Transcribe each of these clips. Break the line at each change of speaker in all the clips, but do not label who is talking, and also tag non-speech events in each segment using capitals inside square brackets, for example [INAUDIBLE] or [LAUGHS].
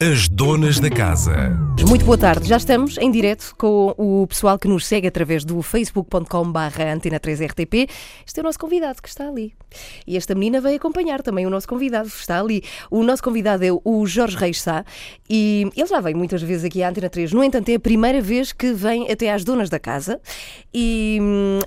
As donas da casa.
Muito boa tarde, já estamos em direto com o pessoal que nos segue através do facebook.com.br antena 3RTP. Este é o nosso convidado que está ali. E esta menina veio acompanhar também o nosso convidado, está ali. O nosso convidado é o Jorge Reis Sá e ele já veio muitas vezes aqui à Antena 3. No entanto, é a primeira vez que vem até às donas da casa e,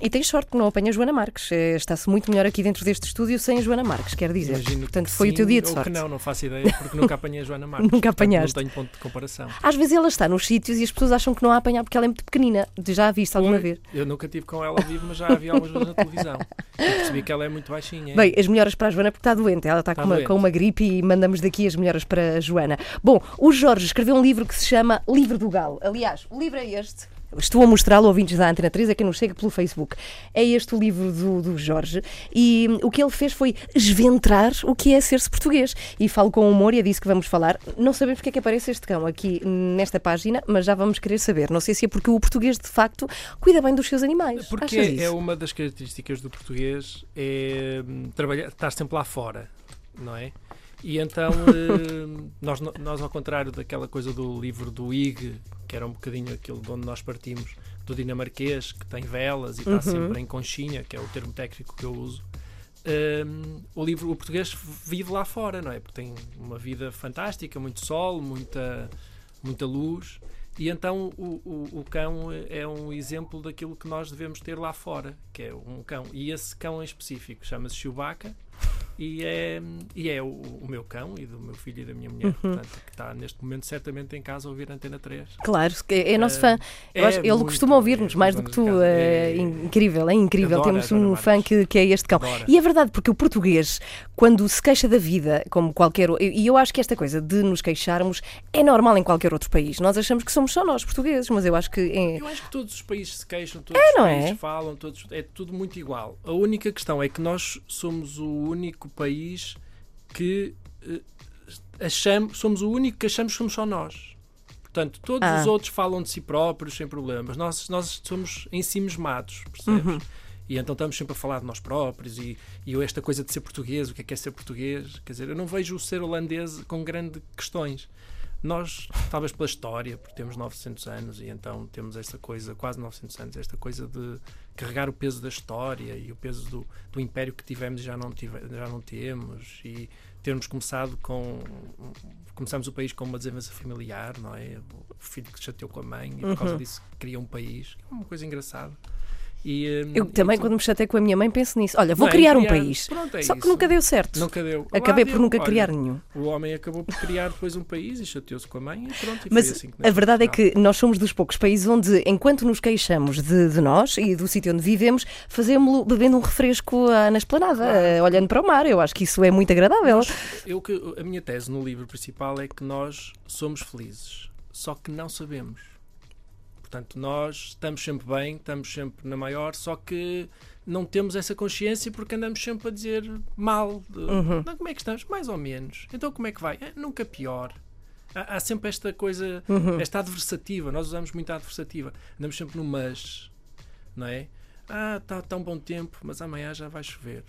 e tem sorte que não apanha a Joana Marques. Eh, Está-se muito melhor aqui dentro deste estúdio sem a Joana Marques, quer dizer.
Imagino
Portanto,
que
foi o
sim
teu dia de
ou
sorte.
que não, não faço ideia, porque nunca apanhei a Joana [LAUGHS] Marques.
Nunca apanhaste.
Não tenho ponto de comparação.
Às vezes ela está nos sítios e as pessoas acham que não a apanhar porque ela é muito pequenina. Já a viste alguma
Foi.
vez?
Eu nunca tive com ela ao vivo, mas já a vi algumas vezes na televisão. E percebi que ela é muito baixinha.
Bem, as melhoras para a Joana porque está doente. Ela está,
Está
com, uma, com uma gripe e mandamos daqui as melhoras para a Joana. Bom, o Jorge escreveu um livro que se chama Livro do Galo. Aliás, o livro é este. Estou a mostrá-lo, ouvintes da Antena 3, a quem nos chega pelo Facebook. É este o livro do, do Jorge e o que ele fez foi esventrar o que é ser-se português. E falo com humor e é disso que vamos falar. Não sabemos porque é que aparece este cão aqui nesta página, mas já vamos querer saber. Não sei se é porque o português, de facto, cuida bem dos seus animais.
Porque é, é uma das características do português é hum, trabalhar, estar sempre lá fora, não é? E então, hum, [LAUGHS] nós, nós, ao contrário daquela coisa do livro do IG, que era um bocadinho aquilo de onde nós partimos, do dinamarquês, que tem velas e está
Uhum.
sempre em conchinha, que é o termo técnico que eu uso, hum, o livro, o português vive lá fora, não é? Porque tem uma vida fantástica, muito sol, muita, muita luz. E então o, o, o cão é um exemplo daquilo que nós devemos ter lá fora, que é um cão. E esse cão em específico chama-se Chewbacca e é, e é o, o meu cão e do meu filho e da minha mulher, portanto, que está neste momento certamente em casa a ouvir a Antena 3.
Claro, é, é nosso
Eh,
fã.
É
acho- ele
muito,
costuma ouvir-nos
é
mais do que tu.
casa.
É,
É-
incrível, é incrível.
Adora
Temos um
Marques.
fã que, que é este cão. E é verdade, porque o português, quando se queixa da vida, como qualquer. E eu acho que esta coisa de nos queixarmos é normal em qualquer outro país. Nós achamos que somos só nós, portugueses, mas eu acho que. É...
Eu acho que todos os países se queixam, todos
É,
os países
é?
falam, todos, é tudo muito igual. A única questão é que nós somos o único país que eh, achamos, somos o único que achamos que somos só nós. Portanto, todos
Ah.
os outros falam de si próprios sem problemas. Nós, nós somos em si mesmados, percebes?
Uhum.
E então estamos sempre a falar de nós próprios e, e esta coisa de ser português, o que é que é ser português? Quer dizer, eu não vejo o ser holandês com grandes questões. Nós, talvez pela história, porque temos 900 anos e então temos esta coisa, quase 900 anos, esta coisa de carregar o peso da história e o peso do, do império que tivemos e já não, tive, já não temos e termos começado com começamos o país com uma desavença familiar, não é? O filho que se chateou com a mãe e por causa disso cria um país, é uma coisa engraçada. E, hum,
Eu também,
tu-
quando me chatei com a minha mãe, penso nisso. Olha, vou criar um
Criar-
país.
Pronto, é
Só que
isso.
nunca deu certo.
Nunca deu.
Acabei
Lá
por
deu,
nunca
olha,
criar nenhum.
O homem acabou por criar depois um país e chateou-se com a mãe e pronto. E
Mas
foi assim que
a verdade é que nós somos dos poucos países onde, enquanto nos queixamos de, de nós e do sítio onde vivemos, fazemos-lo bebendo um refresco ah, na esplanada, ah, olhando para o mar. Eu acho que isso é muito agradável.
Eu que a minha tese no livro principal é que nós somos felizes, só que não sabemos. Portanto, nós estamos sempre bem, estamos sempre na maior, só que não temos essa consciência porque andamos sempre a dizer mal. de,
Uhum.
Não, como é que estamos? Mais ou menos. Então, como é que vai? "É, nunca pior. Há, há sempre esta coisa,
Uhum.
esta adversativa. Nós usamos muito a adversativa. Andamos sempre no mas, não é? Ah, está tá um bom tempo, mas amanhã já vai chover.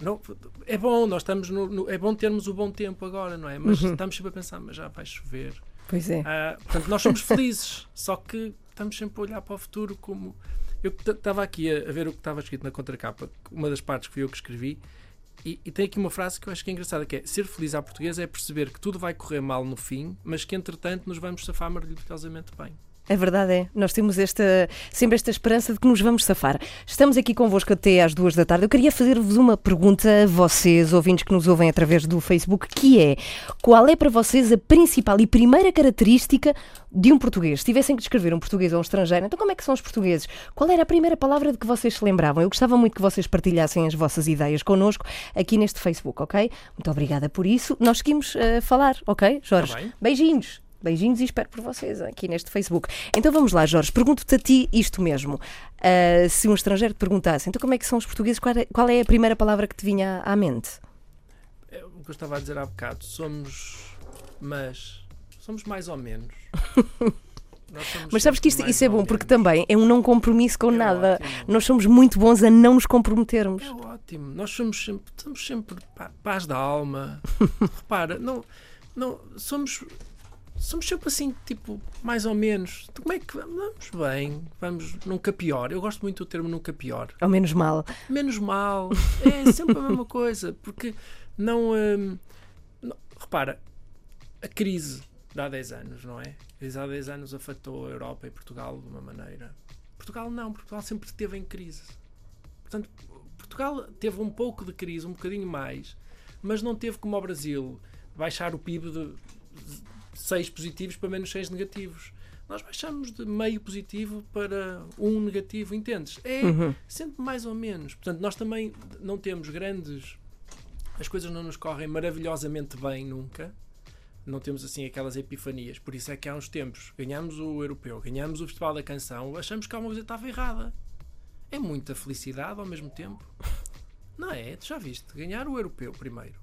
Não, é bom, nós estamos no, no- é bom termos o bom tempo agora, não é? Mas
Uhum.
estamos sempre a pensar, mas já vai chover.
Pois é.
Ah, portanto, nós somos [LAUGHS] felizes, só que estamos sempre a olhar para o futuro como. Eu estava aqui a, a ver o que estava escrito na contracapa, uma das partes que fui eu que escrevi, e, e tem aqui uma frase que eu acho que é engraçada, que é ser feliz à portuguesa é perceber que tudo vai correr mal no fim, mas que entretanto nos vamos safar maravilhosamente bem.
A verdade é, nós temos esta, sempre esta esperança de que nos vamos safar. Estamos aqui convosco até às duas da tarde. Eu queria fazer-vos uma pergunta a vocês, ouvintes que nos ouvem através do Facebook, que é qual é para vocês a principal e primeira característica de um português? Se tivessem que descrever um português ou um estrangeiro, então como é que são os portugueses? Qual era a primeira palavra de que vocês se lembravam? Eu gostava muito que vocês partilhassem as vossas ideias connosco aqui neste Facebook, ok? Muito obrigada por isso. Nós seguimos a falar, ok, Jorge?
Tá.
Beijinhos. Beijinhos e espero por vocês aqui neste Facebook. Então vamos lá, Jorge. Pergunto-te a ti isto mesmo. Ah, se um estrangeiro te perguntasse, então como é que são os portugueses? Qual é, qual é a primeira palavra que te vinha à mente?
É o que eu estava a dizer há bocado, somos. Mas. Somos mais ou menos. [LAUGHS]
Mas sabes que isto, isso é bom, porque também é um não compromisso com
É
nada.
ótimo.
Nós somos muito bons a não nos comprometermos.
É ótimo. Nós somos sempre, somos sempre paz da alma. [LAUGHS] Repara, não, não, somos. Somos sempre assim, tipo, mais ou menos. Então, como é que vamos bem? Vamos nunca pior. Eu gosto muito do termo nunca pior.
Ou menos mal.
Menos mal. [LAUGHS] É sempre a mesma coisa. Porque não, hum, não- Repara, a crise de há 10 anos, não é? A crise há 10 anos afetou a Europa e Portugal de uma maneira. Portugal não, Portugal sempre esteve em crise. Portanto, Portugal teve um pouco de crise, um bocadinho mais, mas não teve como o Brasil baixar o PIB de 6 positivos para menos 6 negativos. Nós baixamos de meio positivo para um negativo, entendes? É
Uhum.
sempre mais ou menos. Portanto, nós também não temos grandes. As coisas não nos correm maravilhosamente bem nunca. Não temos assim aquelas epifanias. Por isso é que há uns tempos ganhamos o europeu, ganhamos o Festival da Canção, achamos que alguma coisa estava errada. É muita felicidade ao mesmo tempo. Não é? Tu já viste? Ganhar o europeu primeiro.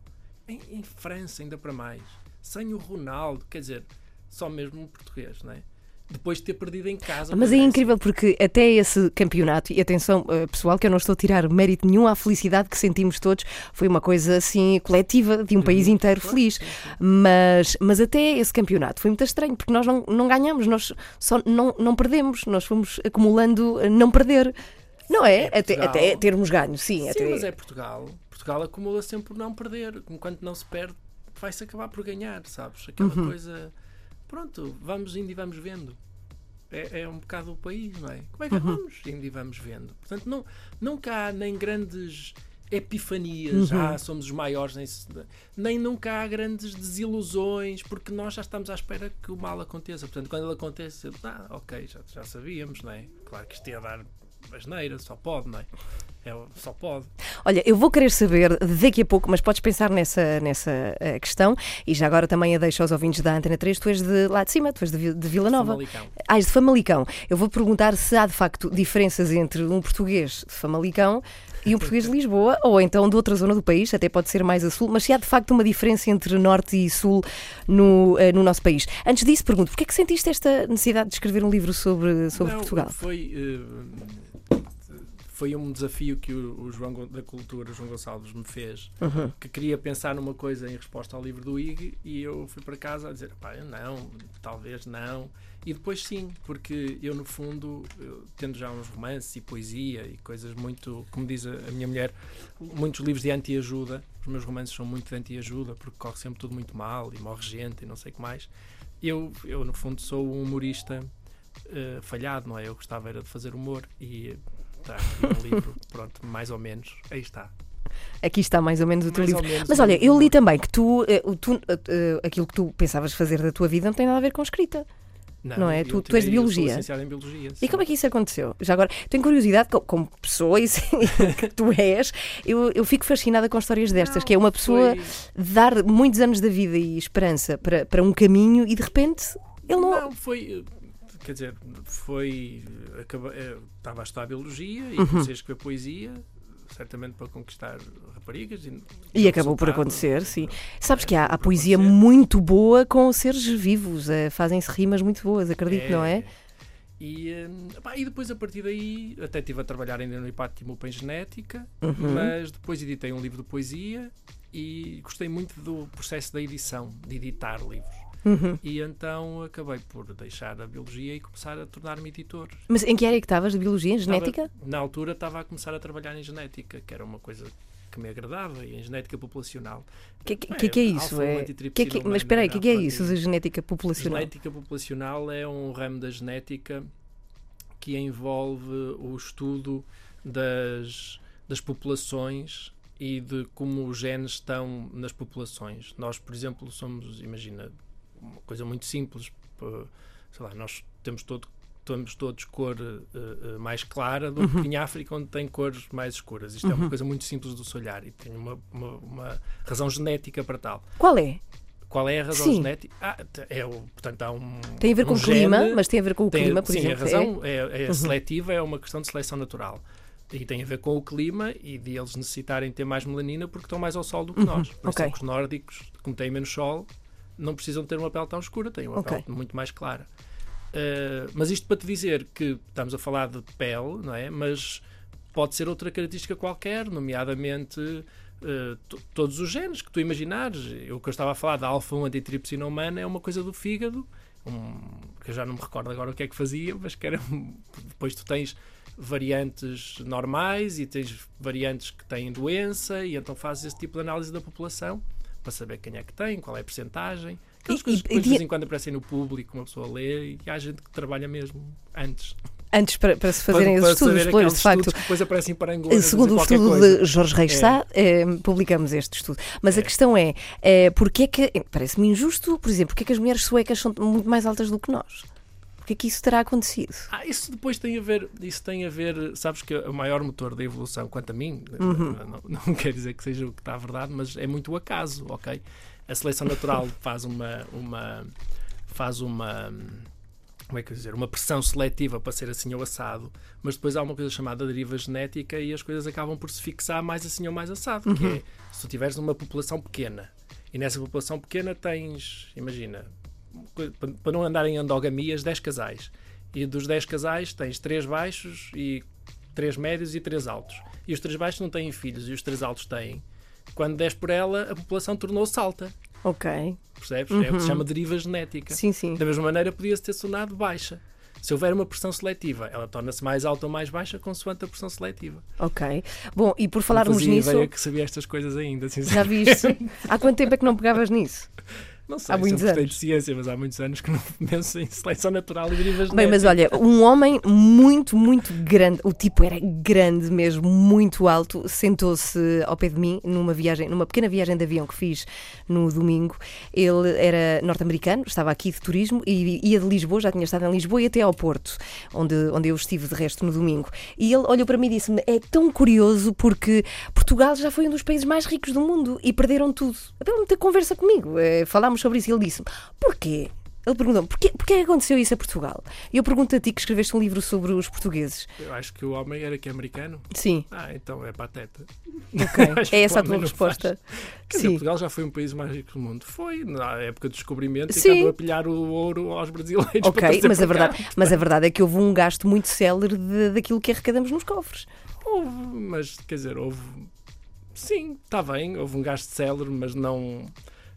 Em, em França, ainda para mais. Sem o Ronaldo, quer dizer, só mesmo um português, não é? Depois de ter perdido em casa.
Mas é incrível porque até esse campeonato, e atenção eh, pessoal, que eu não estou a tirar mérito nenhum à felicidade que sentimos todos, foi uma coisa assim coletiva de um país inteiro feliz. Mas, mas até esse campeonato foi muito estranho porque nós não, não ganhamos, nós só não, não perdemos, nós fomos acumulando eh, não perder. Não é?
É
até, até termos ganho, sim.
Sim,
até...
mas é Portugal. Portugal acumula sempre não perder. Enquanto não se perde, vai-se acabar por ganhar, sabes? Aquela
Uhum.
coisa. Pronto, vamos indo e vamos vendo. É, é um bocado o país, não é? Como é que
Uhum.
vamos indo e vamos vendo? Portanto, não, nunca há nem grandes epifanias,
Uhum.
ah, somos os maiores, nem, nem nunca há grandes desilusões, porque nós já estamos à espera que o mal aconteça. Portanto, quando ele acontece, ah, ok, já, já sabíamos, não é? Claro que isto ia dar asneira, só pode, não é? É só pode.
Olha, eu vou querer saber daqui a pouco, mas podes pensar nessa, nessa eh, questão e já agora também a deixo aos ouvintes da Antena 3, tu és de lá de cima, tu és de, de Vila Nova.
Famalicão.
Ah, és de Famalicão. Eu vou perguntar se há de facto diferenças entre um português de Famalicão e um português de Lisboa, ou então de outra zona do país, até pode ser mais a sul, mas se há de facto uma diferença entre norte e sul no, eh, no nosso país. Antes disso, pergunto, porquê é que sentiste esta necessidade de escrever um livro sobre, sobre
Não,
Portugal?
Foi, eh, foi um desafio que o, o João da Cultura, João Gonçalves, me fez,
Uhum.
que queria pensar numa coisa em resposta ao livro do IG e eu fui para casa a dizer, pá, não, talvez não. E depois sim, porque eu no fundo, eu, tendo já uns romances e poesia e coisas muito, como diz a, a minha mulher, muitos livros de anti-ajuda, os meus romances são muito de anti-ajuda porque corre sempre tudo muito mal e morre gente e não sei o que mais. Eu, eu no fundo sou um humorista eh, falhado, não é? Eu gostava era de fazer humor e está aqui um livro, [LAUGHS] pronto, mais ou menos, aí está.
Aqui está mais ou menos o teu
Mais
livro.
menos
Mas olha, eu li também que tu, eh, tu, eh, eh, aquilo que tu pensavas fazer da tua vida não tem nada a ver com escrita. não é?
eu
Tu- tu és de
tirei- eu sou
biologia.
licenciado em biologia.
E como é que isso aconteceu? Já agora, tenho curiosidade, co- como pessoa e [LAUGHS] que tu és, eu, eu fico fascinada com histórias destas, que é uma pessoa dar muitos anos da vida e esperança para, para um caminho e de repente ele não.
Não, foi. Quer dizer, foi. acaba- eh, Estava a estudar biologia e
Uhum.
comecei a escrever poesia, certamente para conquistar raparigas. E,
E acabou por acontecer, sim.
É,
Sabes que há, há poesia
acontecer.
muito boa com seres vivos, eh, fazem-se rimas muito boas, acredito, não é?
E, eh, pá, e depois a partir daí até estive a trabalhar ainda no IPAT em genética,
Uhum.
mas depois editei um livro de poesia e gostei muito do processo da edição, de editar livros.
Uhum.
E então acabei por deixar a biologia e começar a tornar-me editor.
Mas em que área é que estavas? De biologia, genética?
Estava- na altura estava a começar a trabalhar em genética, que era uma coisa que me agradava, e em genética populacional.
O que, que,
É,
que, que é isso?
alfa,
É,
antitripsina,
que é que- mas espera aí, o que, é que é isso de genética populacional?
Genética populacional é um ramo da genética que envolve o estudo das, das populações e de como os genes estão nas populações. Nós, por exemplo, somos, imagina, uma coisa muito simples, sei lá, nós temos todo temos todos cor eh, mais clara do
Uhum.
que em África onde tem cores mais escuras. Isto é uma coisa muito simples de se olhar e tem uma, uma, uma razão genética para tal.
Qual é?
Qual é a razão
Sim.
genética? Ah, é o, portanto, há um.
Tem a ver com
um
o clima, mas tem a ver com o
tem-
clima, por
sim,
exemplo.
a
é?
razão é, é seletiva, é uma questão de seleção natural. E tem a ver com o clima e de eles necessitarem ter mais melanina porque estão mais ao sol do que nós. Por isso é
ok.
que os nórdicos, como têm menos sol, não precisam ter uma pele tão escura, têm uma
Ok.
pele muito mais clara. Uh, mas isto para te dizer que estamos a falar de pele, não é? Mas pode ser outra característica qualquer, nomeadamente uh, todos os genes que tu imaginares. O que eu estava a falar da alfa-1 antitripsina humana é uma coisa do fígado, um, que eu já não me recordo agora o que é que fazia, mas que era. Depois tu tens variantes normais e tens variantes que têm doença, e então fazes esse tipo de análise da população para saber quem é que tem, qual é a percentagem. Aquelas e, coisas que de vez em quando aparecem no público, uma pessoa lê e há gente que trabalha mesmo antes.
Antes para, para se fazerem para, os estudos, pois, de facto.
depois aparecem para Angola,
Segundo o estudo
coisa.
de Jorge Reis Sá, é. é, publicamos este estudo. Mas é. a questão é, é porque é que, parece-me injusto, por exemplo, porque é que as mulheres suecas são muito mais altas do que nós? É que isso terá acontecido?
Ah, isso depois tem a ver, isso tem a ver, sabes que o maior motor da evolução, quanto a mim,
uhum.
não, não quer dizer que seja o que está a verdade, mas é muito o acaso, ok? A seleção natural [LAUGHS] faz uma, uma faz uma como é que eu dizer, uma pressão seletiva para ser assim ou assado, mas depois há uma coisa chamada deriva genética e as coisas acabam por se fixar mais assim ou mais assado, que
uhum.
é se tu tiveres uma população pequena e nessa população pequena tens, imagina, para não andar em endogamias, 10 casais. E dos 10 casais tens 3 baixos e 3 médios e 3 altos. E os 3 baixos não têm filhos e os 3 altos têm. Quando 10 por ela, a população tornou-se alta.
Ok.
Percebes? Uhum. É o que se chama deriva genética.
Sim, sim.
Da mesma maneira, podia-se ter sonado baixa. Se houver uma pressão seletiva, ela torna-se mais alta ou mais baixa consoante a pressão seletiva.
Ok. Bom, e por falarmos
não
nisso.
ideia que sabia estas coisas ainda,
Já viste? Há quanto tempo é que não pegavas nisso?
Não sei, há muitos anos. de ciência, mas há muitos anos que não [LAUGHS] penso em seleção natural e derivas
Bem, mas olha, um homem muito, muito grande, o tipo era grande mesmo, muito alto, sentou-se ao pé de mim numa viagem, numa pequena viagem de avião que fiz no domingo. Ele era norte-americano, estava aqui de turismo e ia de Lisboa, já tinha estado em Lisboa e até ao Porto, onde, onde eu estive de resto no domingo. E ele olhou para mim e disse-me: É tão curioso porque Portugal já foi um dos países mais ricos do mundo e perderam tudo. Até muita conversa comigo. Eh, falámos falámos sobre isso e ele disse-me: porquê? Ele perguntou-me: porquê, porquê aconteceu isso a Portugal? E eu pergunto a ti que escreveste um livro sobre os portugueses.
Eu acho que o homem era que é americano.
Sim.
Ah, então é pateta.
Ok, [LAUGHS] é essa a tua resposta.
Quer dizer, Portugal já foi um país mais rico do mundo. Foi, na época do descobrimento, e andou a pilhar o ouro aos brasileiros.
Ok, mas a, verdade, mas a verdade é que houve um gasto muito célere de, daquilo que arrecadamos nos cofres.
Houve, mas quer dizer, houve. Sim, está bem, houve um gasto célere, mas não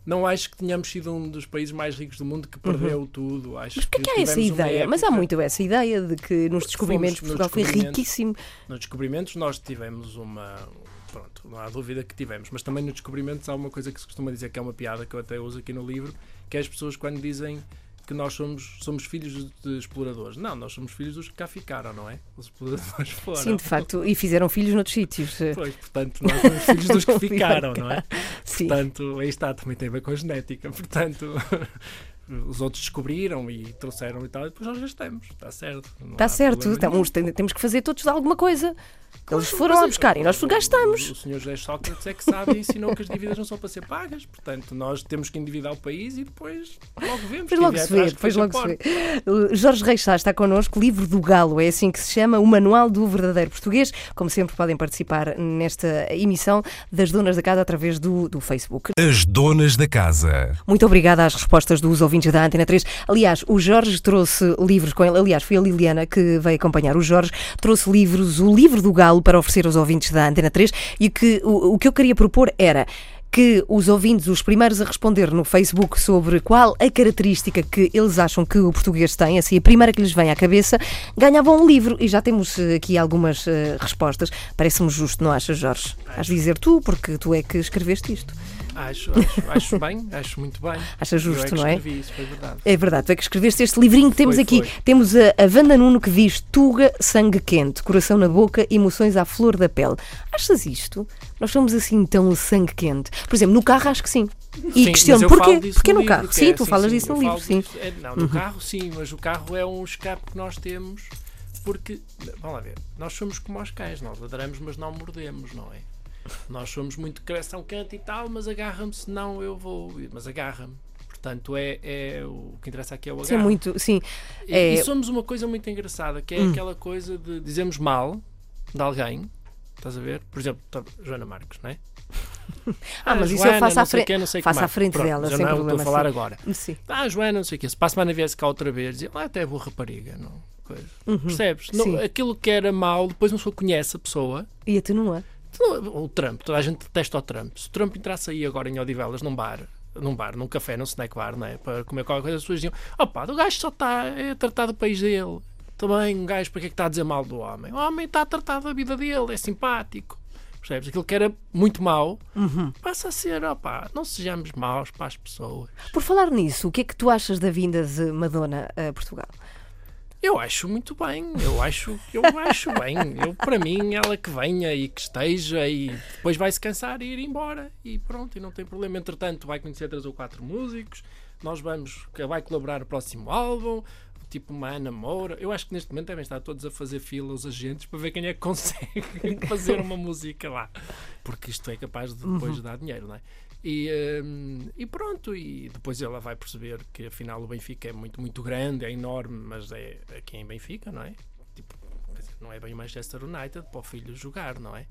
não acho que tenhamos sido um dos países mais ricos do mundo que perdeu uhum. tudo. Acho
Mas porquê
que,
que há essa ideia? Mas há muito essa ideia de que nos descobrimentos Portugal foi riquíssimo.
Nos descobrimentos nós tivemos uma. Pronto, não há dúvida que tivemos, mas também nos descobrimentos há uma coisa que se costuma dizer que é uma piada que eu até uso aqui no livro, que é as pessoas quando dizem que nós somos, somos filhos de exploradores. Não, nós somos filhos dos que cá ficaram, não é? Os exploradores [LAUGHS] foram.
Sim, de facto, e fizeram filhos noutros sítios.
Pois, portanto, nós somos filhos dos que [LAUGHS] ficaram, não é? Sim. Portanto, aí está, também tem a ver com a genética. Portanto, os outros descobriram e trouxeram e tal, e depois nós já estamos, está certo.
Está certo, estamos, temos que fazer todos alguma coisa. Eles foram lá buscar e nós gastamos.
O, o senhor José Sócrates é que sabe e ensinou que as dívidas não são para ser pagas, portanto nós temos que endividar o país e depois logo vemos.
Depois logo se vê, depois logo se vê. Jorge Reis Sá está connosco, livro do Galo, é assim que se chama, o Manual do Verdadeiro Português. Como sempre podem participar nesta emissão das Donas da Casa através do, do Facebook.
As Donas da Casa.
Muito obrigada às respostas dos ouvintes da Antena 3. Aliás, o Jorge trouxe livros com ele, aliás foi a Liliana que veio acompanhar o Jorge, trouxe livros, o livro do Galo para oferecer aos ouvintes da Antena 3 e que o, o que eu queria propor era que os ouvintes, os primeiros a responder no Facebook sobre qual a característica que eles acham que o português tem, assim, a primeira que lhes vem à cabeça, ganhavam um livro. E já temos eh, aqui algumas uh, respostas. Parece-me justo, não achas, Jorge? Has de dizer tu, porque tu é que escreveste isto.
Acho, acho, acho bem, acho muito bem. [LAUGHS]
Acha justo,
é
não é?
Isso, foi verdade. É
verdade, tu é que escreveste este livrinho que temos
foi,
aqui.
Foi.
Temos a, a Wanda Nuno que diz Tuga, sangue quente, coração na boca, emoções à flor da pele. Achas isto? Nós somos assim tão sangue quente? Por exemplo, no carro acho que sim. E questiono, porquê? Porquê no, no carro? Sim, é, tu sim, falas sim, disso no livro, sim.
É, não, no uhum. carro sim, mas o carro é um escape que nós temos porque, vamos lá ver, nós somos como os cães, nós ladramos mas não mordemos, não é? Nós somos muito coração quente e tal, mas agarra-me, senão eu vou. Mas agarra-me. Portanto, é, é, o que interessa aqui é o agarro.
Sim, muito, sim.
É... E, somos uma coisa muito engraçada, que é hum. aquela coisa de dizemos mal de alguém, estás a ver? Por exemplo, tá, Joana Marques, não é? [LAUGHS]
ah, mas isso eu faço à frente, faço à frente
Pronto,
dela,
sem
não
problema. Estou a falar agora.
Sim.
Ah, Joana, não sei o quê. Se para a semana viesse cá outra vez, dizia, ah, até é boa rapariga, não? Coisa.
Uhum.
Percebes? Não, aquilo que era mal, depois uma pessoa conhece a pessoa
e atenua
O Trump, toda a gente detesta o Trump. Se o Trump entrasse aí agora em Odivelas num bar, num bar, num café, num snack bar, não é? Para comer qualquer coisa, as pessoas diziam: opa, o gajo só está a tratar do país dele. Também, um gajo, para que é que está a dizer mal do homem? O homem está a tratar da vida dele, é simpático. Percebes? Aquilo que era muito mau passa a ser, opá, não sejamos maus para as pessoas.
Por falar nisso, o que é que tu achas da vinda de Madonna a Portugal?
Eu acho muito bem, eu acho, eu acho bem. Eu, para mim, ela que venha e que esteja e depois vai se cansar e ir embora e pronto, e não tem problema. Entretanto, vai conhecer três ou quatro músicos, nós vamos, vai colaborar no próximo álbum, tipo uma Ana Moura. Eu acho que neste momento devem estar todos a fazer fila os agentes para ver quem é que [LAUGHS] consegue fazer uma música lá, porque isto é capaz de depois dar dinheiro, não é? E, hum, e pronto, e depois ela vai perceber que afinal o Benfica é muito, muito grande, é enorme, mas é aqui em Benfica, não é? Tipo, não é bem o Manchester United para o filho jogar, não é?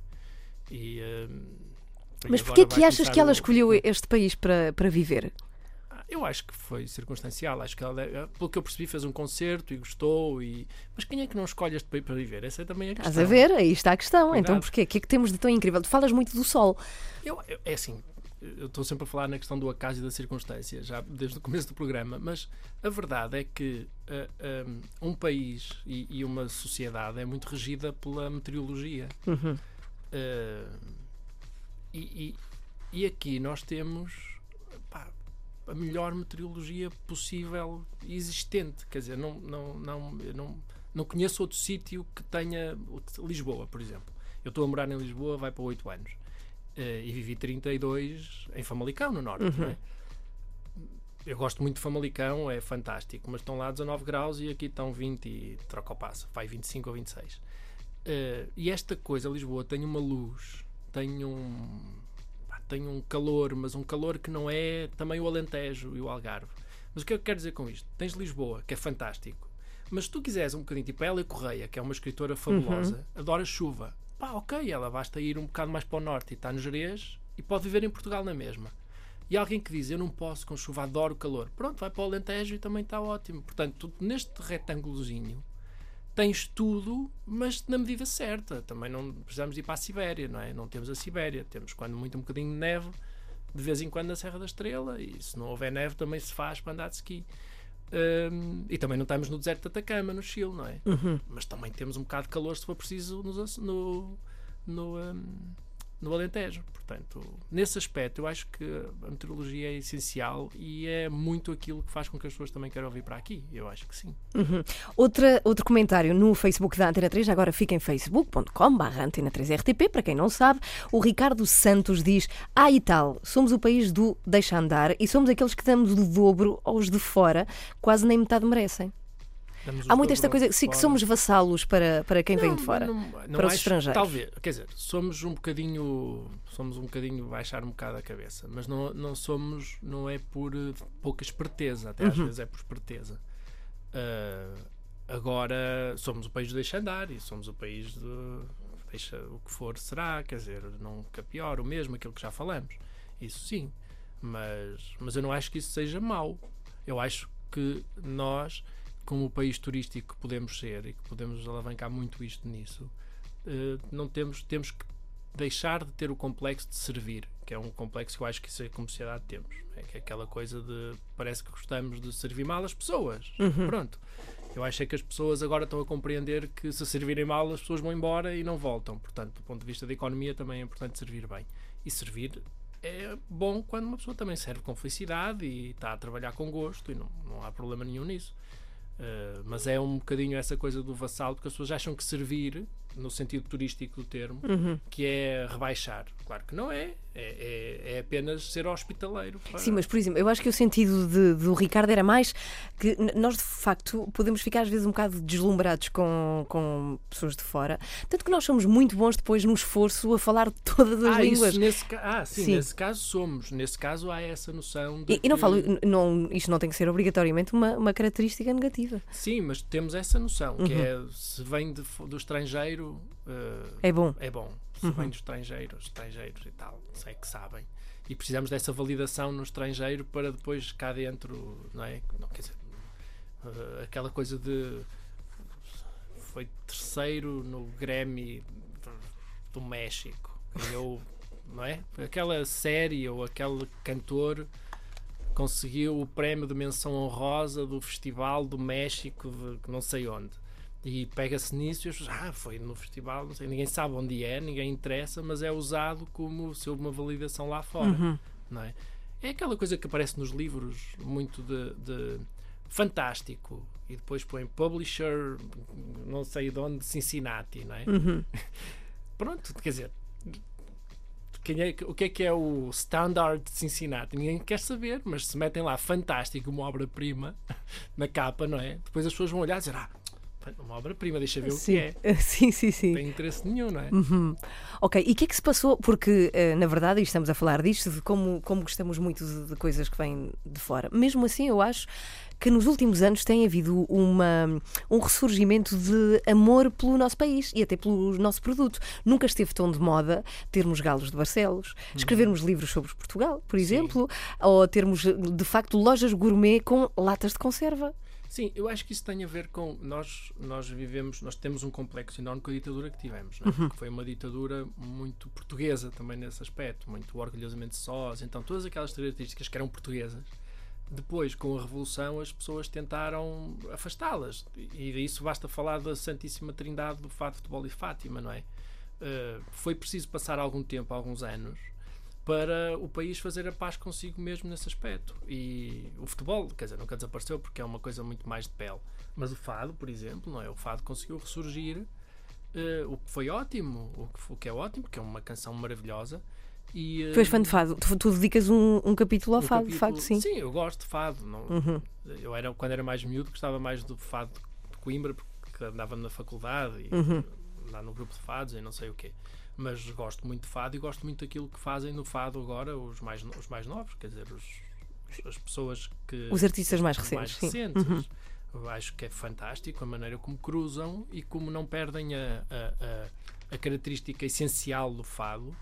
E, hum,
Mas porquê que achas que ela escolheu este país para, para viver?
Ah, Eu acho que foi circunstancial. Acho que ela, eh, pelo que eu percebi, fez um concerto e gostou. E... Mas quem é que não escolhe este país para viver? Essa é também a questão.
Estás a ver? Aí está a questão.
Cuidado.
Então porquê? O que é que temos de tão incrível? Tu falas muito do sol.
Eu, eu- é assim, eu estou sempre a falar na questão do acaso e da circunstância, já desde o começo do programa, mas a verdade é que ah, um, um país e, e uma sociedade é muito regida pela meteorologia.
Uhum.
Ah, e, e- e aqui nós temos pá, a melhor meteorologia possível existente. Quer dizer, não, não, não, eu não, não conheço outro sítio que tenha. Lisboa, por exemplo. Eu estou a morar em Lisboa, vai para 8 anos. Eh, e vivi 32 em Famalicão, no Norte. não é? Eu gosto muito de Famalicão, é fantástico, mas estão lá 19 graus e aqui estão 20 e troca o passo, vai 25 ou 26. Eh, e esta coisa, Lisboa, tem uma luz, tem um, pá, tem um calor, mas um calor que não é também o Alentejo e o Algarve. Mas o que é que eu quero dizer com isto? Tens Lisboa, que é fantástico, mas se tu quiseres um bocadinho, tipo a Hélia Correia, que é uma escritora fabulosa, adora chuva. Pá, ok, ela basta ir um bocado mais para o norte e está no Jerez e pode viver em Portugal na mesma. E alguém que diz, eu não posso com chuva, adoro calor. Pronto, vai para o Alentejo e também está ótimo. Portanto, neste retângulozinho tens tudo, mas na medida certa. Também não precisamos ir para a Sibéria, não é? Não temos a Sibéria. Temos, quando muito, um bocadinho de neve, de vez em quando na Serra da Estrela. E se não houver neve, também se faz para andar de ski. Hum, e também não estamos no deserto de Atacama, no Chile, não é? Mas também temos um bocado de calor se for preciso Aço- no, no, hum, no Alentejo. Portanto, nesse aspecto, eu acho que a meteorologia é essencial e é muito aquilo que faz com que as pessoas também queiram vir para aqui. Eu acho que sim.
Uhum. Outra, outro comentário no Facebook da Antena 3, agora fica em facebook.com.br Antena 3RTP, para quem não sabe, o Ricardo Santos diz: Ah, e tal, somos o país do deixa andar e somos aqueles que damos o dobro aos de fora, quase nem metade merecem. Há muito esta coisa, sim, que somos vassalos para, para quem vem de fora.
Não, não
para os
acho-
estrangeiros.
Talvez, quer dizer, somos um bocadinho, somos um bocadinho baixar um bocado a cabeça, mas não, não somos, não é por eh, pouca esperteza, até às
Uhum.
vezes é por esperteza. Ah, agora somos o país do deixa andar e somos o país de deixa o que for será, quer dizer, nunca pior, o mesmo, aquilo que já falamos. Isso sim, mas, mas eu não acho que isso seja mau. Eu acho que nós, como o país turístico que podemos ser e que podemos alavancar muito isto nisso, eh, não temos, temos que deixar de ter o complexo de servir, que é um complexo que eu acho que isso é como sociedade temos. É que é aquela coisa de parece que gostamos de servir mal as pessoas. Pronto. Eu acho é que as pessoas agora estão a compreender que se servirem mal as pessoas vão embora e não voltam. Portanto, do ponto de vista da economia também é importante servir bem. E servir é bom quando uma pessoa também serve com felicidade e está a trabalhar com gosto e não, não há problema nenhum nisso. Uh, mas é um bocadinho essa coisa do vassalo, porque as pessoas acham que servir, no sentido turístico do termo, que é rebaixar. Claro que não é. É, é, é apenas ser hospitaleiro. para-
Sim, mas por exemplo, eu acho que o sentido de- do Ricardo era mais que nós de facto podemos ficar às vezes um bocado deslumbrados com, com pessoas de fora, tanto que nós somos muito bons depois no esforço a falar [LAUGHS] todas as
ah,
línguas.
Isso, nesse, ah, sim,
Sim.
nesse caso somos. Nesse caso há essa noção de.
E, e não
que-
falo, não, isto não tem que ser obrigatoriamente uma, uma característica negativa.
Sim, mas temos essa noção, que
Uhum.
é se vem de do estrangeiro. Uh,
É bom.
é bom. Se vem do estrangeiro, os estrangeiros e tal, sei que sabem. E precisamos dessa validação no estrangeiro para depois cá dentro, não é? Não, quer dizer, eh, aquela coisa de foi terceiro no Grammy do- do México. Ganhou, não é? Aquela série ou aquele cantor conseguiu o prémio de menção honrosa do Festival do México, de não sei onde. E pega-se nisso e as pessoas, ah, foi no festival, não sei, ninguém sabe onde é, ninguém interessa, mas é usado como se houve uma validação lá fora.
Uhum.
Não é? é aquela coisa que aparece nos livros, muito de, de fantástico, e depois põe publisher, não sei de onde, Cincinnati, não é?
Uhum. [LAUGHS]
Pronto, quer dizer, é, o que é que é o standard de Cincinnati? Ninguém quer saber, mas se metem lá fantástico, uma obra-prima [LAUGHS] na capa, não é? Depois as pessoas vão olhar e dizer, ah, uma obra-prima, deixa ver
sim.
o que é. [LAUGHS]
Sim, sim, sim.
Não tem interesse nenhum, não é?
Uhum. Ok, e o que é que se passou? Porque, uh, na verdade, e estamos a falar disto, de como, como gostamos muito de, de coisas que vêm de fora. Mesmo assim, eu acho que nos últimos anos tem havido uma, um ressurgimento de amor pelo nosso país e até pelo nosso produto. Nunca esteve tão de moda termos galos de Barcelos, escrevermos livros sobre Portugal, por exemplo, ou termos de facto lojas gourmet com latas de conserva.
Sim, eu acho que isso tem a ver com nós nós vivemos, nós temos um complexo enorme com a ditadura que tivemos, não é?
Uhum.
que foi uma ditadura muito portuguesa também nesse aspecto, muito orgulhosamente sós, então todas aquelas características que eram portuguesas depois, com a Revolução, as pessoas tentaram afastá-las. E disso basta falar da Santíssima Trindade do Fado, Futebol e Fátima, não é? Uh, foi preciso passar algum tempo, alguns anos, para o país fazer a paz consigo mesmo nesse aspecto. E o futebol, quer dizer, nunca desapareceu porque é uma coisa muito mais de pele. Mas o fado, por exemplo, não é? O fado conseguiu ressurgir, uh, o que foi ótimo, o que, o que é ótimo, porque é uma canção maravilhosa. E,
tu és fã de fado, tu, tu dedicas um, um capítulo ao
um
fado, de facto, sim.
Sim, eu gosto de fado. Não,
Uhum.
Eu era, quando era mais miúdo, gostava mais do fado de Coimbra, porque andava na faculdade e
Uhum.
lá no grupo de fados e não sei o quê. Mas gosto muito de fado e gosto muito daquilo que fazem no fado agora os mais, os mais novos, quer dizer, os, as pessoas que.
Os artistas mais recentes, sim.
recentes.
Uhum.
Acho que é fantástico a maneira como cruzam e como não perdem a, a, a, a característica essencial do fado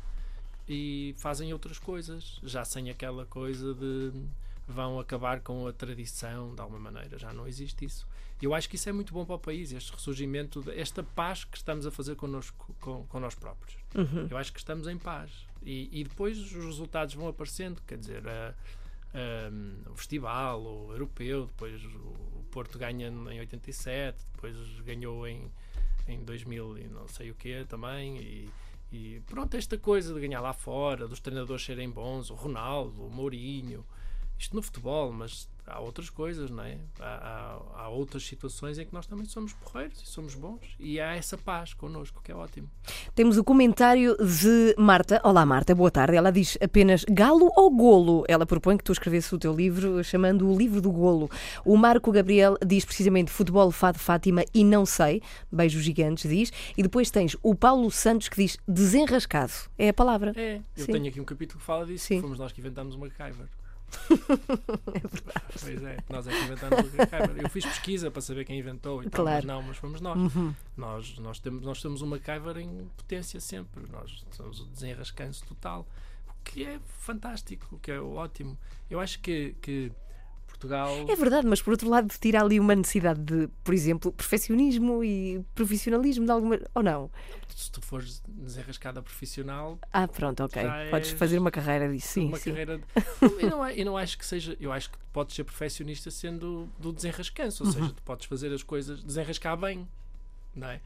e fazem outras coisas, já sem aquela coisa de vão acabar com a tradição de alguma maneira, já não existe isso. Eu acho que isso é muito bom para o país, este ressurgimento, esta paz que estamos a fazer connosco, com, com nós próprios.
Uhum.
Eu acho que estamos em paz. E, e depois os resultados vão aparecendo, quer dizer, a- a- o festival, o europeu, depois o Porto ganha em 87, depois ganhou em, em 2000 e não sei o quê também. E, e pronto, esta coisa de ganhar lá fora, dos treinadores serem bons, o Ronaldo, o Mourinho, isto no futebol, mas há outras coisas, não é? Há, há- há outras situações em que nós também somos porreiros e somos bons e há essa paz connosco, que é ótimo.
Temos o comentário de Marta. Olá, Marta, boa tarde. Ela diz apenas galo ou golo? Ela propõe que tu escrevesse o teu livro chamando o livro do golo. O Marco Gabriel diz precisamente futebol, fado, Fátima e não sei. Beijos gigantes, diz. E depois tens o Paulo Santos que diz desenrascado. É a palavra.
É, eu
Sim.
tenho aqui um capítulo que fala disso,
Sim.
que fomos nós que inventámos o MacGyver. [LAUGHS] Pois é, nós é que inventámos o MacGyver. Eu fiz pesquisa para saber quem inventou e tal,
Claro.
mas não, mas fomos nós.
Uhum.
Nós, nós, temos, nós temos o MacGyver em potência sempre. Nós somos o desenrascanço total. O que é fantástico, o que é ótimo. Eu acho que, que Portugal.
É verdade, mas por outro lado tira ali uma necessidade de, por exemplo, perfeccionismo e profissionalismo de alguma. Ou não?
Se tu fores desenrascada profissional,
Ah, pronto, ok. Podes fazer uma carreira disso. Sim,
uma
sim.
carreira. Eu [LAUGHS] não, eu não acho que seja. Eu acho que podes ser perfeccionista sendo do desenrascanço,
Uhum.
ou seja, tu podes fazer as coisas, desenrascar bem, não é?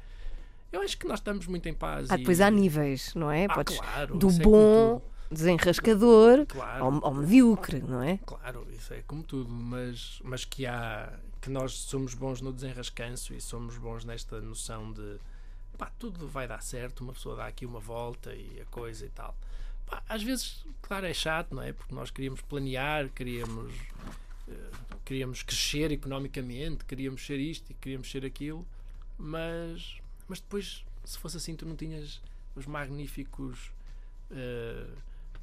Eu acho que nós estamos muito em paz.
Ah,
e-
depois há níveis, não é?
Ah,
Podes
claro,
do
é
bom, desenrascador
Claro.
ao, ao medíocre, não é?
Claro, isso é como tudo, mas, mas que há que nós somos bons no desenrascanço e somos bons nesta noção de pá, tudo vai dar certo, uma pessoa dá aqui uma volta e a coisa e tal. Pá, às vezes, claro, é chato, não é? Porque nós queríamos planear, queríamos, eh, queríamos crescer economicamente, queríamos ser isto e queríamos ser aquilo, mas, mas depois, se fosse assim, tu não tinhas os magníficos eh,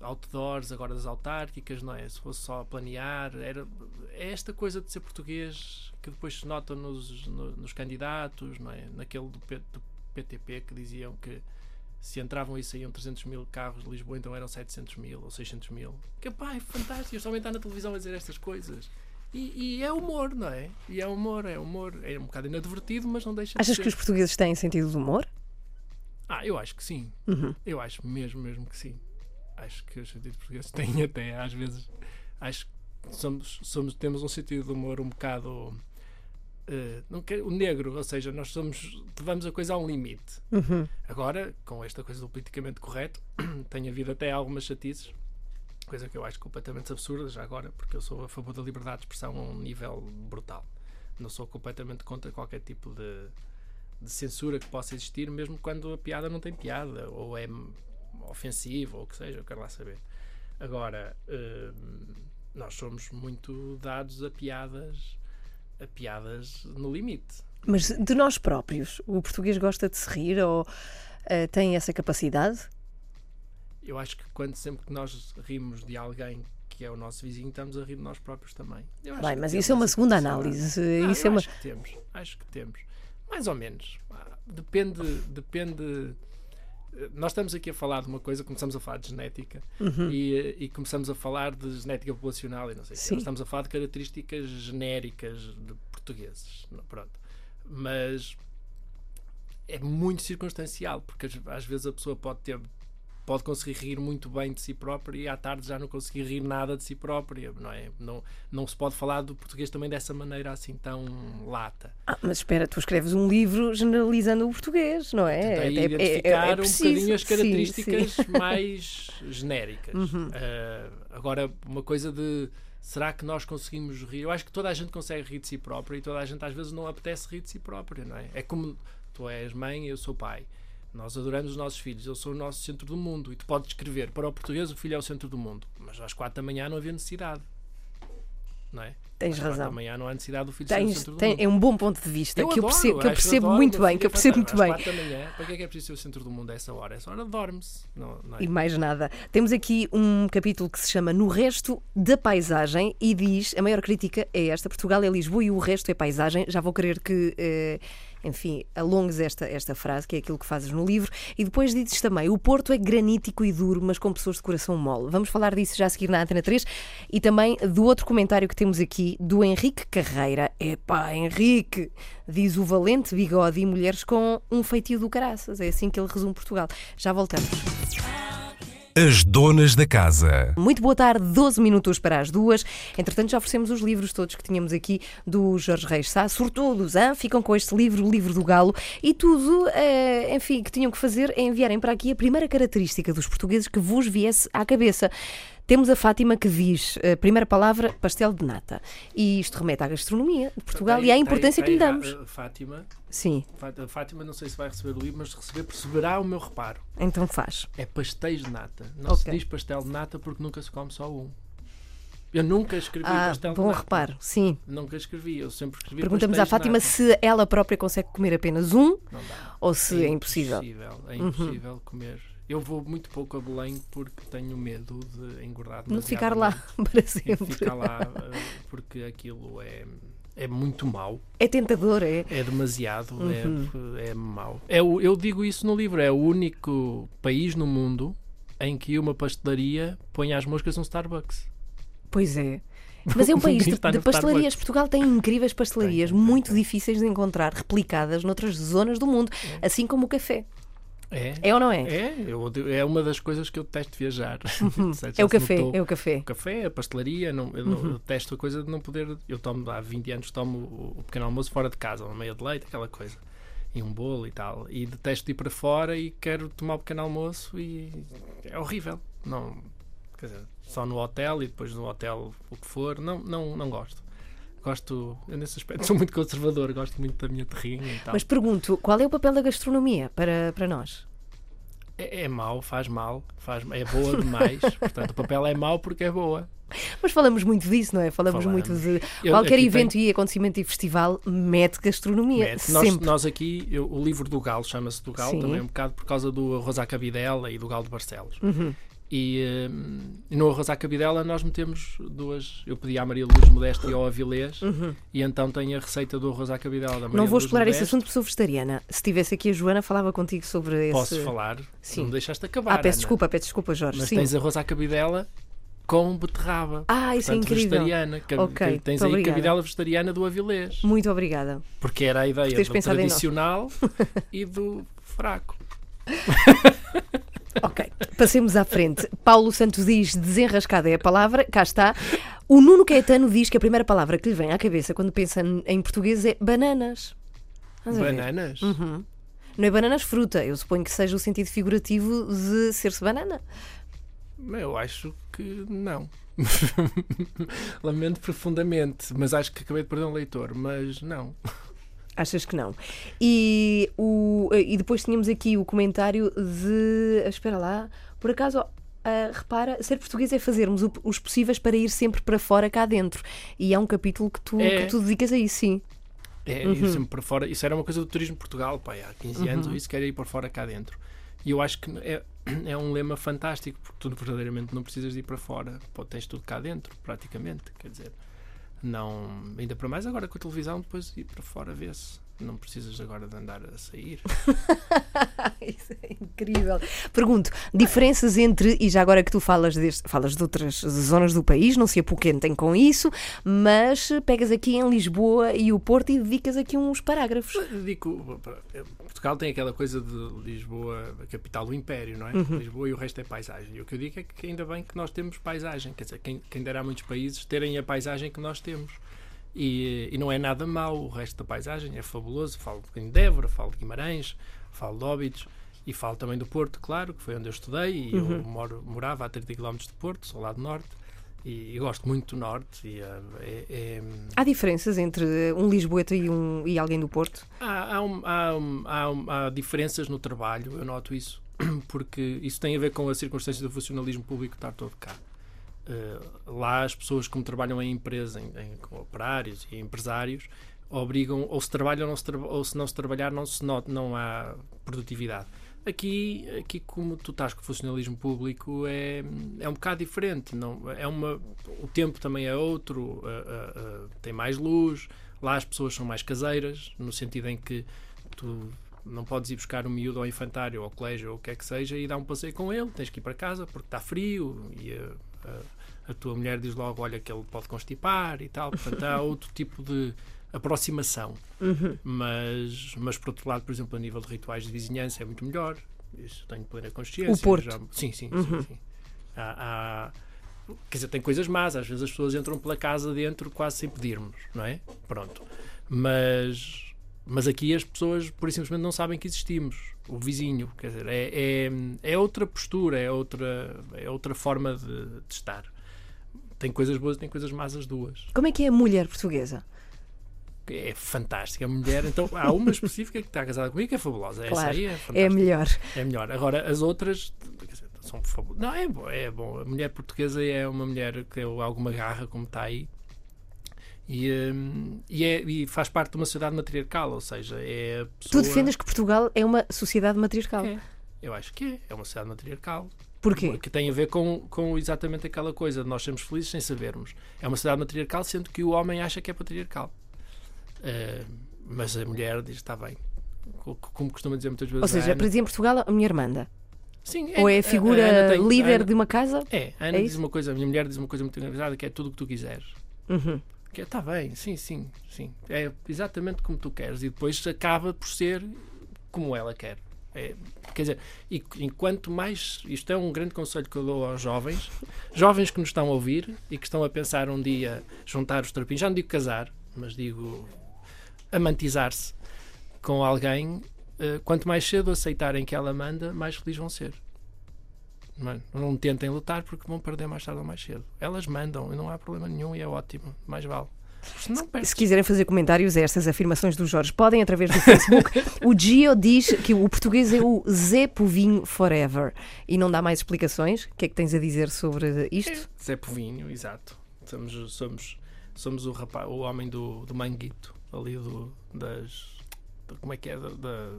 outdoors agora das autárquicas, não é? Se fosse só planear, era é esta coisa de ser português que depois se nota nos, no- nos candidatos, não é? Naquele do, P- do PTP que diziam que se entravam e saíam 300 mil carros de Lisboa, então eram 700 mil ou 600 mil. Que pá, é fantástico, eu só estar na televisão a dizer estas coisas. E, e é humor, não é? E é humor, é humor. É um bocado inadvertido, mas não deixa de
Achas
ser.
que os portugueses têm sentido de humor?
Ah, eu acho que sim.
Uhum.
Eu acho mesmo, mesmo que sim. Acho que os sentidos portugueses [LAUGHS] têm até, às vezes, acho que somos, somos, temos um sentido de humor um bocado. eh, não quero, o negro, ou seja, nós somos, levamos a coisa a um limite.
Uhum.
Agora, com esta coisa do politicamente correto, [CLEARS THROAT] tem havido até algumas chatices, coisa que eu acho completamente absurda, já agora, porque eu sou a favor da liberdade de expressão a um nível brutal. Não sou completamente contra qualquer tipo de, de censura que possa existir, mesmo quando a piada não tem piada, ou é ofensiva, ou o que seja, eu quero lá saber. Agora, hum, nós somos muito dados a piadas, a piadas no limite.
Mas de nós próprios, o português gosta de se rir ou eh, tem essa capacidade?
Eu acho que quando sempre que nós rimos de alguém que é o nosso vizinho, estamos a rir de nós próprios também. Eu acho
Bem, mas isso é uma segunda análise.
Não,
isso é uma...
acho que temos, acho que temos. Mais ou menos. Ah, Depende, depende. Nós estamos aqui a falar de uma coisa, começamos a falar de genética e, e começamos a falar de genética populacional e não sei o. Nós estamos a falar de características genéricas de portugueses. Pronto. Mas é muito circunstancial, porque às, às vezes a pessoa pode ter pode conseguir rir muito bem de si própria e à tarde já não conseguir rir nada de si própria, não é? Não, não se pode falar do português também dessa maneira assim tão lata.
Ah, mas espera, tu escreves um livro generalizando o português, não é?
Tentei
É- é- é-
identificar
é
um
preciso.
bocadinho as
Sim,
características
sim. [LAUGHS]
mais genéricas.
Uhum.
Ah, agora, uma coisa de será que nós conseguimos rir? Eu acho que toda a gente consegue rir de si própria e toda a gente às vezes não apetece rir de si própria, não é? É como tu és mãe e eu sou pai. Nós adoramos os nossos filhos, eu sou o nosso centro do mundo. E tu podes escrever para o português o filho é o centro do mundo. Mas às quatro da manhã não havia necessidade. Não é?
Tens
às
razão.
manhã não há necessidade do filho ser o
Tens-
centro do
tem-
mundo.
é um bom ponto de vista
Eu
que eu
adoro,
percebo, que eu percebo
adoro,
muito
meu
bem, que eu percebo muito bem.
Às quatro da manhã, para que é que é preciso ser o centro do mundo a essa hora? Essa hora dorme-se. É?
E mais nada. Temos aqui um capítulo que se chama No Resto da Paisagem e diz: a maior crítica é esta: Portugal é Lisboa e o resto é paisagem. Já vou querer que, eh, enfim, alongues esta, esta frase, que é aquilo que fazes no livro. E depois dizes também: o Porto é granítico e duro, mas com pessoas de coração mole. Vamos falar disso já a seguir na Antena 3 e também do outro comentário que temos aqui, do Henrique Carreira. Epá, Henrique, diz o valente bigode e mulheres com um feitio do caraças. É assim que ele resume Portugal. Já voltamos.
As donas da casa.
Muito boa tarde, 12 minutos para as duas. Entretanto, já oferecemos os livros todos que tínhamos aqui do Jorge Reis Sá, sortudos, hein? ficam com este livro, o livro do Galo, e tudo, eh, enfim, que tinham que fazer é enviarem para aqui a primeira característica dos portugueses que vos viesse à cabeça. Temos a Fátima que diz, a primeira palavra, pastel de nata. E isto remete à gastronomia de Portugal
Tem-
e à
tem-
importância que lhe damos.
a Fátima,
Sim,
a Fátima, não sei se vai receber o livro, mas se receber, perceberá o meu reparo.
então faz.
É pastéis de nata. Não se
Ok.
diz pastel de nata porque nunca se come só um. Eu nunca escrevi
Ah,
pastel de
bom
nata.
reparo, sim.
Nunca escrevi, eu sempre escrevi
Perguntamos à
de
Fátima se ela própria consegue comer apenas um ou se é impossível.
É impossível comer. Eu vou muito pouco a Belém porque tenho medo de engordar
Não ficar lá [LAUGHS] [LAUGHS] para sempre.
ficar lá eh, porque aquilo é, é muito mau.
É tentador, é?
É demasiado,
Uhum.
é, é mau. É eu digo isso no livro, é o único país no mundo em que uma pastelaria põe as moscas num Starbucks.
Pois é. Mas é um [LAUGHS] país de, de pastelarias. Portugal tem incríveis pastelarias,
Tem,
muito
tem.
difíceis de encontrar, replicadas noutras zonas do mundo, assim como o café.
É,
É ou não é?
é, eu é uma das coisas que eu detesto viajar. [LAUGHS] Já
É o
se
café,
notou.
é o café.
O café, a pastelaria, não, eu, eu detesto a coisa de não poder. Eu tomo há 20 anos tomo o, o pequeno almoço fora de casa, uma meia de leite, aquela coisa. E um bolo e tal. E detesto ir para fora e quero tomar o pequeno almoço e é horrível. Não, quer dizer, só no hotel e depois no hotel o que for. Não, não, não gosto. Gosto, nesse aspecto sou muito conservador, gosto muito da minha terrinha e tal.
Mas pergunto, qual é o papel da gastronomia para, para nós?
É, é mau, faz mal, faz, é boa demais. [LAUGHS] Portanto, o papel é mau porque é boa.
Mas falamos muito disso, não é? Falamos,
Falamos.
muito de
Eu-
qualquer evento e acontecimento e festival mete gastronomia.
Mete. Nós, nós aqui, eu- o livro do Galo chama-se do Galo
Sim.
também um bocado por causa do à Cabidela e do Galo de Barcelos.
Uhum.
E, hum, e no Arroz à Cabidela nós metemos duas. Eu pedi à Maria Luz Modesto e ao Avilés, e então tem a receita do Arroz à Cabidela da Maria
Uhum. Não vou
Luz
explorar esse
Modesto.
assunto porque sou vegetariana. Se tivesse aqui a Joana, falava contigo sobre esse.
Posso falar?
Sim.
Não me deixaste acabar.
Ah, peço
Ana.
desculpa, peço desculpa, Jorge.
Mas
Sim.
tens arroz à cabidela com beterraba.
Ah, isso é
Portanto,
incrível.
vegetariana.
Ok,
tens
muito
aí
obrigada.
cabidela vegetariana do Avilés.
Muito obrigada.
Porque era a ideia do tradicional [LAUGHS] e do fraco. [LAUGHS]
Ok, passemos à frente. Paulo Santos diz desenrascada é a palavra, cá está. O Nuno Caetano diz que a primeira palavra que lhe vem à cabeça quando pensa em português é bananas.
Bananas?
Uhum. Não é bananas fruta, eu suponho que seja o sentido figurativo de ser-se banana.
Eu acho que não. [LAUGHS] Lamento profundamente, mas acho que acabei de perder um leitor, mas não.
Achas que não? E, o, e depois tínhamos aqui o comentário de. Espera lá, por acaso. ah, repara, ser português é fazermos o- os possíveis para ir sempre para fora cá dentro. E é um capítulo que tu,
É.
que tu dedicas a isso, sim.
É, ir sempre para fora. Isso era uma coisa do turismo Portugal, pá, há 15 anos, isso quer ir para fora cá dentro. E eu acho que é, [CLEARS THROAT] é um lema fantástico, porque tu verdadeiramente não precisas de ir para fora, pô, tens tudo cá dentro, praticamente. Quer dizer, não. Ainda para mais agora com a televisão, depois ir para fora vê-se. Não precisas agora de andar a sair. [LAUGHS]
Isso é incrível. Pergunto, diferenças entre, e já agora que tu falas, deste, falas de outras zonas do país, não se apoquentem com isso, mas pegas aqui em Lisboa e o Porto e dedicas aqui uns parágrafos.
Dedico, Portugal tem aquela coisa de Lisboa, a capital do Império, não é? Lisboa e o resto é paisagem. E o que eu digo é que ainda bem que nós temos paisagem. Quer dizer, quem, quem a muitos países terem a paisagem que nós temos. E, e não é nada mau o resto da paisagem, é fabuloso. Falo um bocadinho de Évora, falo de Guimarães, falo de Óbidos e falo também do Porto, claro, que foi onde eu estudei. E eu moro, morava a 30 km de Porto, sou lá do Norte. E, e gosto muito do Norte. E, eh, é- é,
Há diferenças entre um Lisboeta e, um, e alguém do Porto?
Há, há, um- há um- há um- há diferenças no trabalho, eu noto isso, [CLEARS THROAT] porque isso tem a ver com a circunstância do funcionalismo público estar todo cá. Eh, lá as pessoas como trabalham em empresa, em, em- operários e empresários, obrigam, ou se trabalham ou, se tra- ou se não se trabalhar, não, se not, não há produtividade. Aqui, aqui, como tu estás com o funcionalismo público, é, é um bocado diferente. Não, é uma, o tempo também é outro, eh, eh, eh, tem mais luz, lá as pessoas são mais caseiras, no sentido em que tu não podes ir buscar um miúdo ao infantário, ao colégio, ou o que é que seja, e dar um passeio com ele, tens que ir para casa porque está frio e a, a- a tua mulher diz logo, olha que ele pode constipar e tal, portanto há outro tipo de aproximação. Mas, mas por outro lado, por exemplo, a nível de rituais de vizinhança é muito melhor, isso tenho plena consciência.
O Porto.
já- sim, sim, sim, sim. Há, há- quer dizer, tem coisas más, às vezes as pessoas entram pela casa dentro quase sem pedirmos, não é? Pronto. Mas, mas aqui as pessoas, por simplesmente, não sabem que existimos. O vizinho, quer dizer, é, é, é outra postura, é outra, é outra forma de, de estar. Tem coisas boas e tem coisas más as duas.
Como é que é a mulher portuguesa?
É fantástica. A mulher, então, há uma específica que está casada comigo que é fabulosa. Essa
Claro,
aí é
É
fantástica.
melhor.
É melhor. Agora, as outras quer dizer, são fabulosas. Não, é bom, é bom. A mulher portuguesa é uma mulher que tem alguma garra, como está aí. E, hum, e, é- e faz parte de uma sociedade matriarcal, ou seja, é a
Tu
pessoa...
defendes que Portugal é uma sociedade matriarcal.
É. Eu acho que é. É uma sociedade matriarcal.
Porquê?
Que tem a ver com, com exatamente aquela coisa de nós sermos felizes sem sabermos. É uma sociedade matriarcal, sendo que o homem acha que é patriarcal. Eh, mas a mulher diz: está bem. Co- Como costuma dizer muitas vezes.
Ou
a
seja,
Ana.
para dizer em Portugal, a mulher manda.
Sim,
Ou é a
a
figura
Ana tem- a
líder
Ana-
de uma casa?
É, a Ana
É
diz
isso?
uma coisa, a minha mulher diz uma coisa muito engraçada que é tudo o que tu quiseres.
Uhum.
Que está bem, sim, sim, sim. É exatamente como tu queres. E depois acaba por ser como ela quer. É, quer dizer, e enquanto mais. Isto é um grande conselho que eu dou aos jovens, jovens que nos estão a ouvir e que estão a pensar um dia juntar os trapinhos, já não digo casar, mas digo amantizar-se com alguém. eh, Quanto mais cedo aceitarem que ela manda, mais felizes vão ser. Não, é? Não tentem lutar porque vão perder mais tarde ou mais cedo. Elas mandam e não há problema nenhum e é ótimo. Mais vale. Se
quiserem fazer comentários a estas afirmações do Jorge, podem através do Facebook. [LAUGHS] o Gio diz que o português é o Zé Povinho Forever. E não dá mais explicações? O que é que tens a dizer sobre isto?
Zé Povinho, exato. Somos, somos, somos o, rapaz, o homem do, do manguito, ali do, das. do- como é que é? Da- da-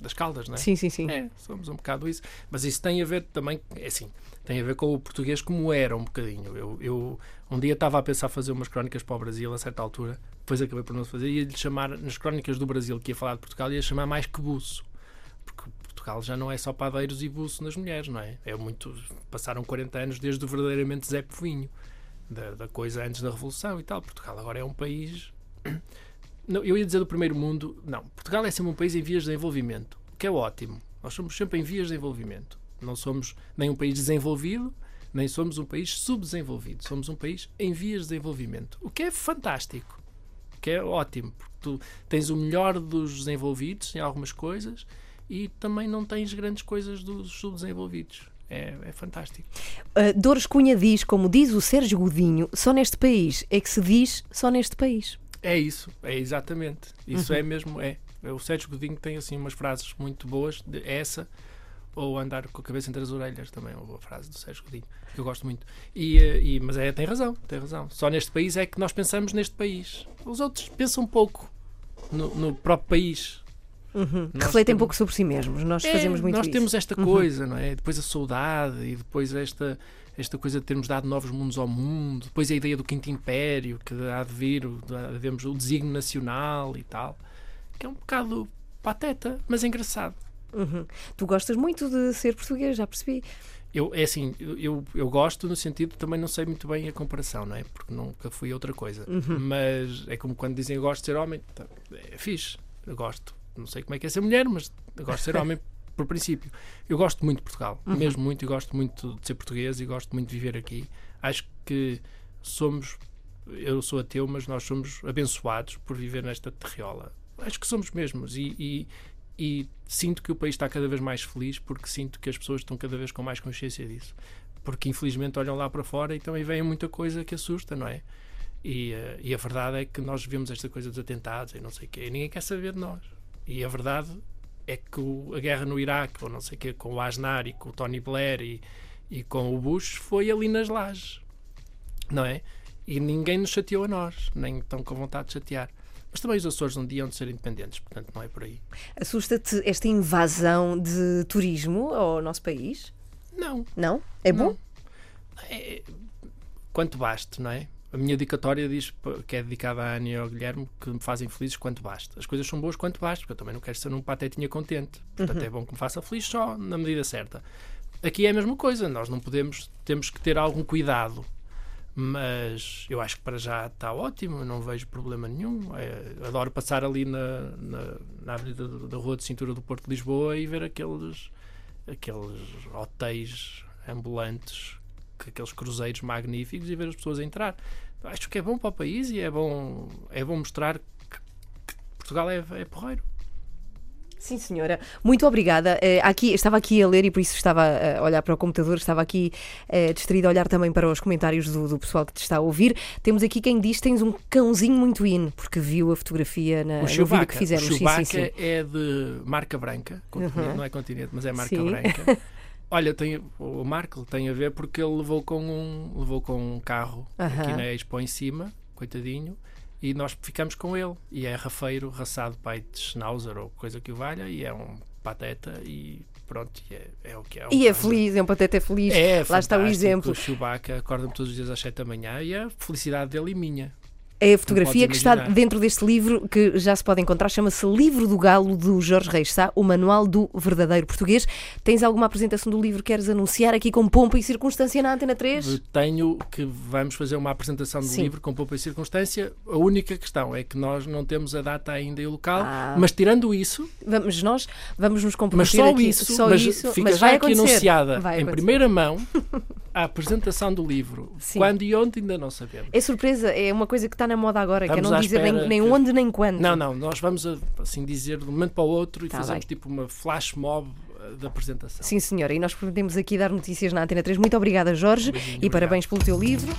das caldas, não é?
Sim, sim, sim.
É, somos um bocado isso. Mas isso tem a ver também, é assim, tem a ver com o português como era um bocadinho. Eu, eu um dia estava a pensar fazer umas crónicas para o Brasil a certa altura, depois acabei por não fazer, ia lhe chamar, nas crónicas do Brasil que ia falar de Portugal, ia chamar mais que buço. Porque Portugal já não é só padeiros e buço nas mulheres, não é? É muito. Passaram 40 anos desde o verdadeiramente Zé Povinho, da, da coisa antes da Revolução e tal. Portugal agora é um país. Não, eu ia dizer do primeiro mundo. Não, Portugal é sempre um país em vias de desenvolvimento, o que é ótimo. Nós somos sempre em vias de desenvolvimento. Não somos nem um país desenvolvido, nem somos um país subdesenvolvido. Somos um país em vias de desenvolvimento. O que é fantástico. O que é ótimo. Porque tu tens o melhor dos desenvolvidos em algumas coisas e também não tens grandes coisas dos subdesenvolvidos. É, é fantástico.
Uh, Dores Cunha diz, como diz o Sérgio Godinho, só neste país é que se diz só neste país.
É isso, é exatamente. Isso é mesmo, é. O Sérgio Godinho tem assim umas frases muito boas, de essa, ou andar com a cabeça entre as orelhas, também é uma boa frase do Sérgio Godinho, que eu gosto muito. E, eh, e- mas é, tem razão, tem razão. Só neste país é que nós pensamos neste país. Os outros pensam pouco no, no próprio país.
Uhum. Refletem
temos-
pouco sobre si mesmos. Nós
É,
fazemos muito
nós
isso.
temos esta coisa, não é? Depois a saudade e depois esta, esta coisa de termos dado novos mundos ao mundo, depois a ideia do quinto império, que há de vir, devemos o desígnio nacional e tal, que é um bocado pateta, mas engraçado.
Uhum. Tu gostas muito de ser português, já percebi.
Eu, é assim, eu, eu, gosto no sentido, também não sei muito bem a comparação, não é? Porque nunca fui outra coisa. Mas é como quando dizem eu gosto de ser homem, tá, é fixe, eu gosto. Não sei como é que é ser mulher, mas eu gosto de ser [LAUGHS] homem por princípio. Eu gosto muito de Portugal, mesmo muito, e gosto muito de ser português e gosto muito de viver aqui. Acho que somos, eu sou ateu, mas nós somos abençoados por viver nesta terriola. Acho que somos mesmos e, e, e sinto que o país está cada vez mais feliz porque sinto que as pessoas estão cada vez com mais consciência disso. Porque infelizmente olham lá para fora e também vem muita coisa que assusta, não é? E, eh, e a verdade é que nós vemos esta coisa dos atentados e não sei o quê, e ninguém quer saber de nós. E a verdade é que o- a guerra no Iraque, ou não sei o quê, com o Aznar e com o Tony Blair e, e com o Bush, foi ali nas lajes, não é? E ninguém nos chateou a nós, nem estão com vontade de chatear. Mas também os Açores um dia hão de ser independentes, portanto não é por aí.
Assusta-te esta invasão de turismo ao nosso país?
Não,
Não? É bom?
Não. É, quanto baste, não é? A minha dedicatória diz que é dedicada à Ana e ao Guilherme que me fazem felizes quanto baste. As coisas são boas quanto baste, porque eu também não quero ser um patetinha contente. Portanto, é bom que me faça feliz só na medida certa. Aqui é a mesma coisa, nós não podemos, temos que ter algum cuidado. Mas eu acho que para já está ótimo, não vejo problema nenhum. É, adoro passar ali na, na, na avenida da Rua de Cintura do Porto de Lisboa e ver aqueles, aqueles hotéis ambulantes, aqueles cruzeiros magníficos e ver as pessoas entrar. Acho que é bom para o país e é bom, é bom mostrar que, que Portugal é, é porreiro.
Sim, senhora. Muito obrigada. Eh, aqui, estava aqui a ler e por isso estava a olhar para o computador, estava aqui eh, distraída a olhar também para os comentários do, do pessoal que te está a ouvir. Temos aqui quem diz que tens um cãozinho muito hino, porque viu a fotografia na,
O Chewbacca,
que fizemos.
o
Sim,
Chewbacca
sim, sim.
é de marca branca,
Uhum.
não é continente, mas é marca
Sim.
branca. [LAUGHS] Olha, tem, o Marco tem a ver porque ele levou com um, levou com um carro aqui
Aham.
na Expo em cima, coitadinho, e nós ficamos com ele. E é rafeiro, raçado pai de Schnauzer ou coisa que o valha, e é um pateta e pronto, e é, é o que é. um
E é feliz, é um pateta feliz.
É,
Lá está o exemplo.
O Chewbacca acorda-me todos os dias às 7 da manhã e a felicidade dele e minha.
É a fotografia que está dentro deste livro que já se pode encontrar, chama-se Livro do Galo, do Jorge Reis Sá, o manual do verdadeiro português. Tens alguma apresentação do livro que queres anunciar aqui com pompa e circunstância na Antena 3?
Tenho que vamos fazer uma apresentação do
Sim.
livro com pouca circunstância. A única questão é que nós não temos a data ainda e o local,
Ah.
mas tirando isso,
Vamos nós, vamos nos
mas
comprometer
só
aqui.
isso,
só
mas
isso,
fica
mas
já
vai
aqui
acontecer.
anunciada
Vai
em
acontecer.
primeira mão [LAUGHS] a apresentação do livro.
Sim.
Quando e onde ainda não sabemos.
É surpresa, é uma coisa que está na moda agora, que é não dizer nem, nem
que-
onde nem quando.
Não, não, nós vamos assim dizer de um momento para o outro e
Tá
fazemos
bem.
tipo uma flash mob eh, da apresentação.
Sim, senhora, e nós prometemos aqui dar notícias na Antena 3. Muito obrigada, Jorge,
Beijinho,
e
obrigado.
parabéns pelo teu livro.